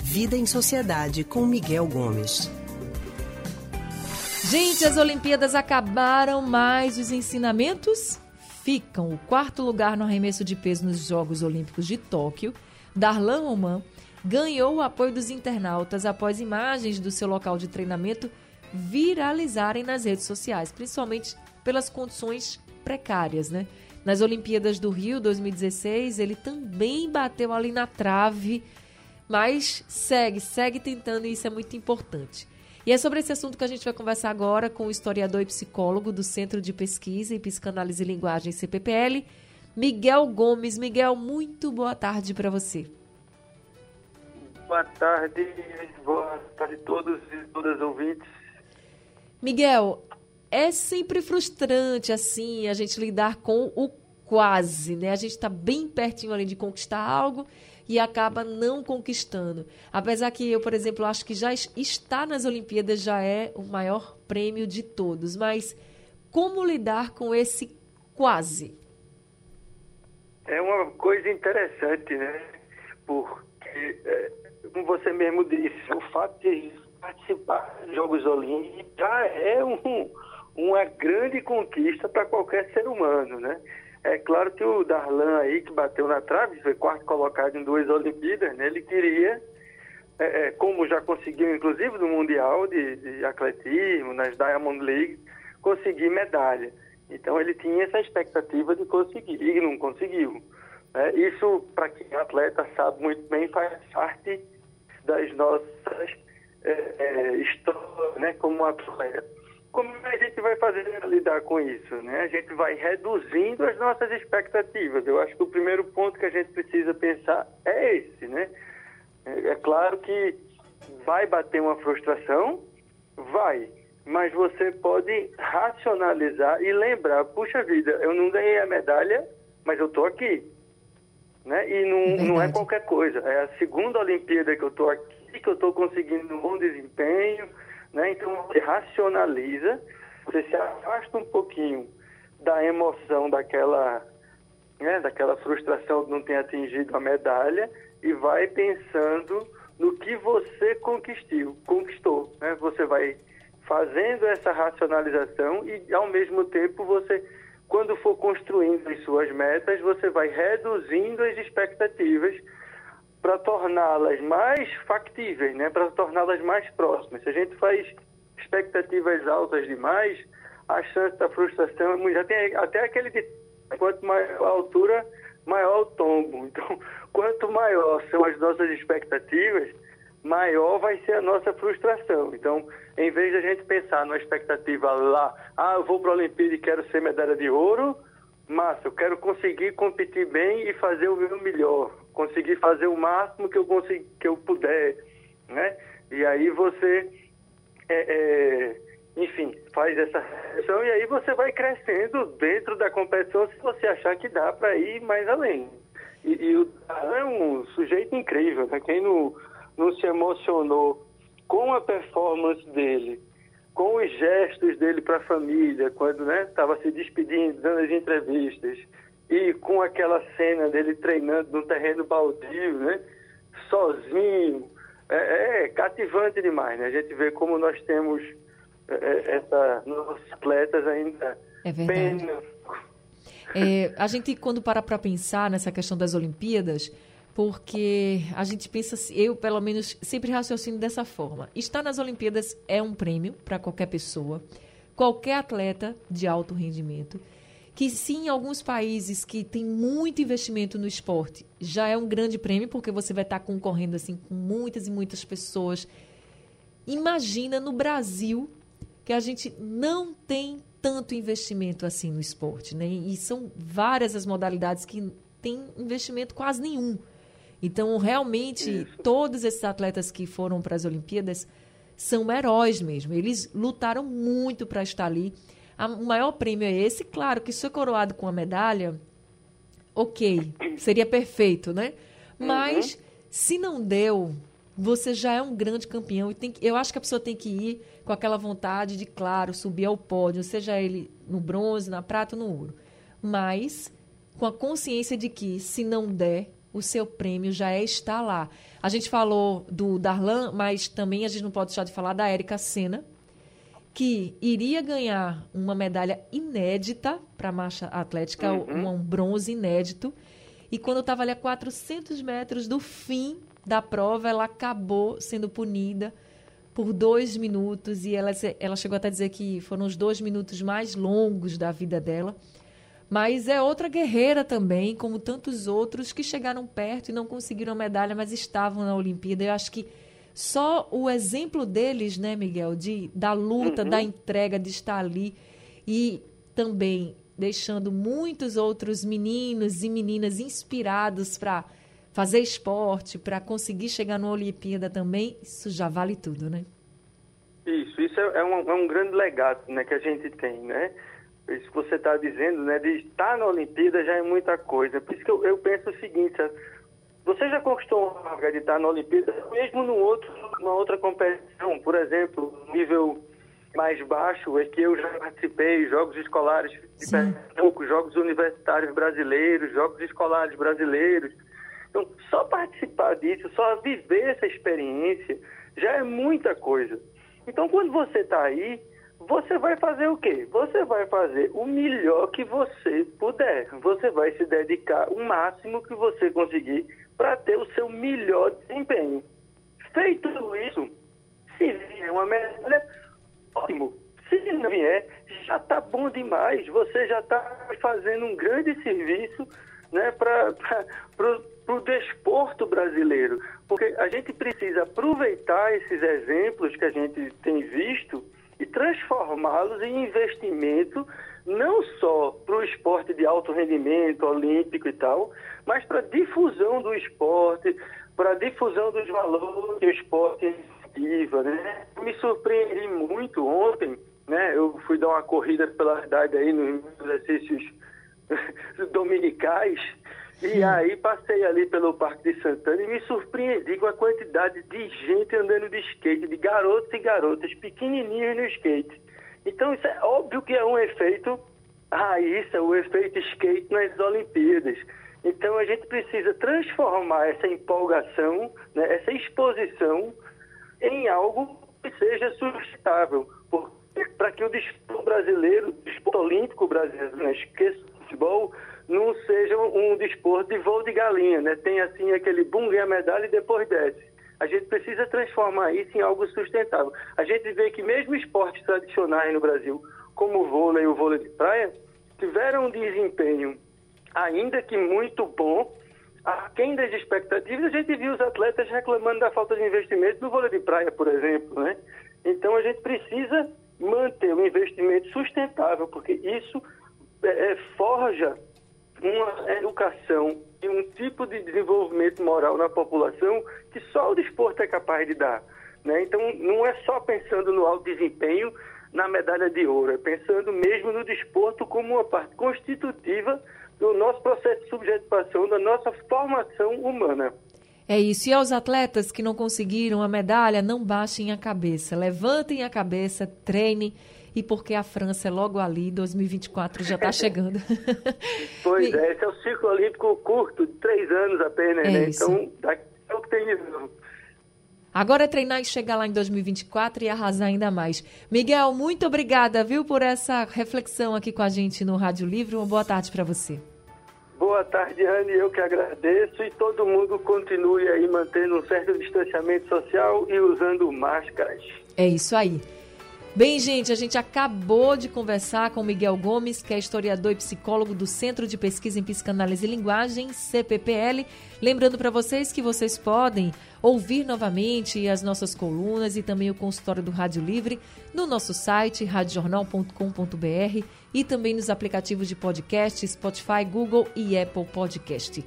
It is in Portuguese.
Vida em Sociedade com Miguel Gomes. Gente, as Olimpíadas acabaram, mas os ensinamentos ficam. O quarto lugar no arremesso de peso nos Jogos Olímpicos de Tóquio, Darlan Oman, ganhou o apoio dos internautas após imagens do seu local de treinamento viralizarem nas redes sociais, principalmente pelas condições precárias, né? Nas Olimpíadas do Rio 2016, ele também bateu ali na trave, mas segue, segue tentando e isso é muito importante. E é sobre esse assunto que a gente vai conversar agora com o historiador e psicólogo do Centro de Pesquisa em Psicanálise e Linguagem CPPL, Miguel Gomes. Miguel, muito boa tarde para você. Boa tarde, boa tarde a todos e todas as ouvintes. Miguel, é sempre frustrante, assim, a gente lidar com o quase, né? A gente está bem pertinho ali de conquistar algo e acaba não conquistando. Apesar que eu, por exemplo, acho que já estar nas Olimpíadas já é o maior prêmio de todos. Mas como lidar com esse quase? É uma coisa interessante, né? Porque, é, como você mesmo disse, o fato de participar dos Jogos Olímpicos já é um, uma grande conquista para qualquer ser humano, né? É claro que o Darlan aí, que bateu na trave, foi quarto colocado em duas Olimpíadas, né? Ele queria, é, é, como já conseguiu, inclusive, no Mundial de, de Atletismo, nas Diamond League, conseguir medalha. Então ele tinha essa expectativa de conseguir e não conseguiu. Né? Isso, para quem é atleta sabe muito bem, faz parte das nossas é, é, histórias né? como atleta. Como a gente vai fazer lidar com isso? Né? A gente vai reduzindo as nossas expectativas. Eu acho que o primeiro ponto que a gente precisa pensar é esse. Né? É, é claro que vai bater uma frustração, vai, mas você pode racionalizar e lembrar: puxa vida, eu não ganhei a medalha, mas eu estou aqui. Né? E não, não é qualquer coisa. É a segunda Olimpíada que eu estou aqui, que eu estou conseguindo um bom desempenho né? Então você racionaliza, você se afasta um pouquinho da emoção daquela, né, daquela frustração de não ter atingido a medalha e vai pensando no que você conquistou, conquistou. Né? Você vai fazendo essa racionalização e ao mesmo tempo você quando for construindo as suas metas, você vai reduzindo as expectativas para torná-las mais factíveis, né? para torná-las mais próximas. Se a gente faz expectativas altas demais, a chance da frustração já tem até aquele de quanto maior a altura, maior o tombo. Então, quanto maior são as nossas expectativas, maior vai ser a nossa frustração. Então, em vez de a gente pensar numa expectativa lá, ah, eu vou para a Olimpíada e quero ser medalha de ouro, massa, eu quero conseguir competir bem e fazer o meu melhor, conseguir fazer o máximo que eu consigo, que eu puder, né? E aí você, é, é, enfim, faz essa reflexão e aí você vai crescendo dentro da competição se você achar que dá para ir mais além. E, e o é um sujeito incrível, né? Quem não, não se emocionou com a performance dele com os gestos dele para a família, quando estava né, se despedindo, dando as entrevistas, e com aquela cena dele treinando no terreno baldio, né, sozinho, é, é cativante demais. Né? A gente vê como nós temos é, é essa, nossos atletas ainda é bem... É, a gente, quando para para pensar nessa questão das Olimpíadas, porque a gente pensa, eu pelo menos sempre raciocino dessa forma. Estar nas Olimpíadas é um prêmio para qualquer pessoa, qualquer atleta de alto rendimento. Que sim, em alguns países que tem muito investimento no esporte, já é um grande prêmio, porque você vai estar concorrendo assim com muitas e muitas pessoas. Imagina no Brasil que a gente não tem tanto investimento assim no esporte, né? E são várias as modalidades que tem investimento quase nenhum. Então, realmente, Isso. todos esses atletas que foram para as Olimpíadas são heróis mesmo. Eles lutaram muito para estar ali. O maior prêmio é esse. Claro que se é coroado com a medalha, ok, seria perfeito, né? Uhum. Mas, uhum. se não deu, você já é um grande campeão. E tem que, eu acho que a pessoa tem que ir com aquela vontade de, claro, subir ao pódio, seja ele no bronze, na prata ou no ouro. Mas com a consciência de que, se não der, o seu prêmio já é estar lá. A gente falou do Darlan, mas também a gente não pode deixar de falar da Érica Senna, que iria ganhar uma medalha inédita para a marcha atlética, uhum. um, um bronze inédito. E quando estava ali a 400 metros do fim da prova, ela acabou sendo punida por dois minutos. E ela, ela chegou até a dizer que foram os dois minutos mais longos da vida dela. Mas é outra guerreira também, como tantos outros que chegaram perto e não conseguiram a medalha, mas estavam na Olimpíada. Eu acho que só o exemplo deles, né, Miguel, de da luta, uhum. da entrega, de estar ali e também deixando muitos outros meninos e meninas inspirados para fazer esporte, para conseguir chegar na Olimpíada também, isso já vale tudo, né? Isso, isso é, é, um, é um grande legado né, que a gente tem, né? isso que você está dizendo, né, de estar na Olimpíada já é muita coisa. Por isso que eu, eu penso o seguinte, você já conquistou uma vaga de estar na Olimpíada, mesmo num outro, numa outra competição, por exemplo, nível mais baixo, é que eu já participei, jogos escolares de Pernambuco, jogos universitários brasileiros, jogos escolares brasileiros. Então, só participar disso, só viver essa experiência, já é muita coisa. Então, quando você está aí, você vai fazer o quê? Você vai fazer o melhor que você puder. Você vai se dedicar o máximo que você conseguir para ter o seu melhor desempenho. Feito isso, se vier uma medalha, ótimo. Se não vier, já está bom demais. Você já está fazendo um grande serviço né, para o desporto brasileiro. Porque a gente precisa aproveitar esses exemplos que a gente tem visto e transformá-los em investimento não só para o esporte de alto rendimento, olímpico e tal, mas para a difusão do esporte, para a difusão dos valores que o esporte incentiva, né? Me surpreendi muito ontem, né? Eu fui dar uma corrida pela cidade aí nos exercícios dominicais e aí passei ali pelo Parque de Santana e me surpreendi com a quantidade de gente andando de skate, de garotos e garotas pequenininhos no skate. Então isso é óbvio que é um efeito raiz, é o efeito skate nas Olimpíadas. Então a gente precisa transformar essa empolgação, né, essa exposição em algo que seja sustentável. Para que o desporto brasileiro, o desporto olímpico brasileiro, né, esqueça o futebol, não seja um desporto de voo de galinha, né? Tem assim aquele bum, ganha medalha e depois desce. A gente precisa transformar isso em algo sustentável. A gente vê que mesmo esportes tradicionais no Brasil, como o vôlei e o vôlei de praia, tiveram um desempenho, ainda que muito bom, aquém das expectativas. A gente viu os atletas reclamando da falta de investimento no vôlei de praia, por exemplo, né? Então a gente precisa manter o investimento sustentável, porque isso é, é forja educação e um tipo de desenvolvimento moral na população que só o desporto é capaz de dar. Né? Então, não é só pensando no alto desempenho, na medalha de ouro, é pensando mesmo no desporto como uma parte constitutiva do nosso processo de subjetivação, da nossa formação humana. É isso. E aos atletas que não conseguiram a medalha, não baixem a cabeça. Levantem a cabeça, treinem e porque a França é logo ali, 2024 já está chegando. pois é, esse é o ciclo olímpico curto, de três anos apenas, é né? Isso. Então, é o que tem de novo. Agora é treinar e chegar lá em 2024 e arrasar ainda mais. Miguel, muito obrigada, viu, por essa reflexão aqui com a gente no Rádio Livre. Uma boa tarde para você. Boa tarde, Anne. Eu que agradeço e todo mundo continue aí mantendo um certo distanciamento social e usando máscaras. É isso aí. Bem, gente, a gente acabou de conversar com Miguel Gomes, que é historiador e psicólogo do Centro de Pesquisa em Psicanálise e Linguagem, CPPL. Lembrando para vocês que vocês podem ouvir novamente as nossas colunas e também o consultório do Rádio Livre no nosso site radiojornal.com.br e também nos aplicativos de podcast Spotify, Google e Apple Podcast.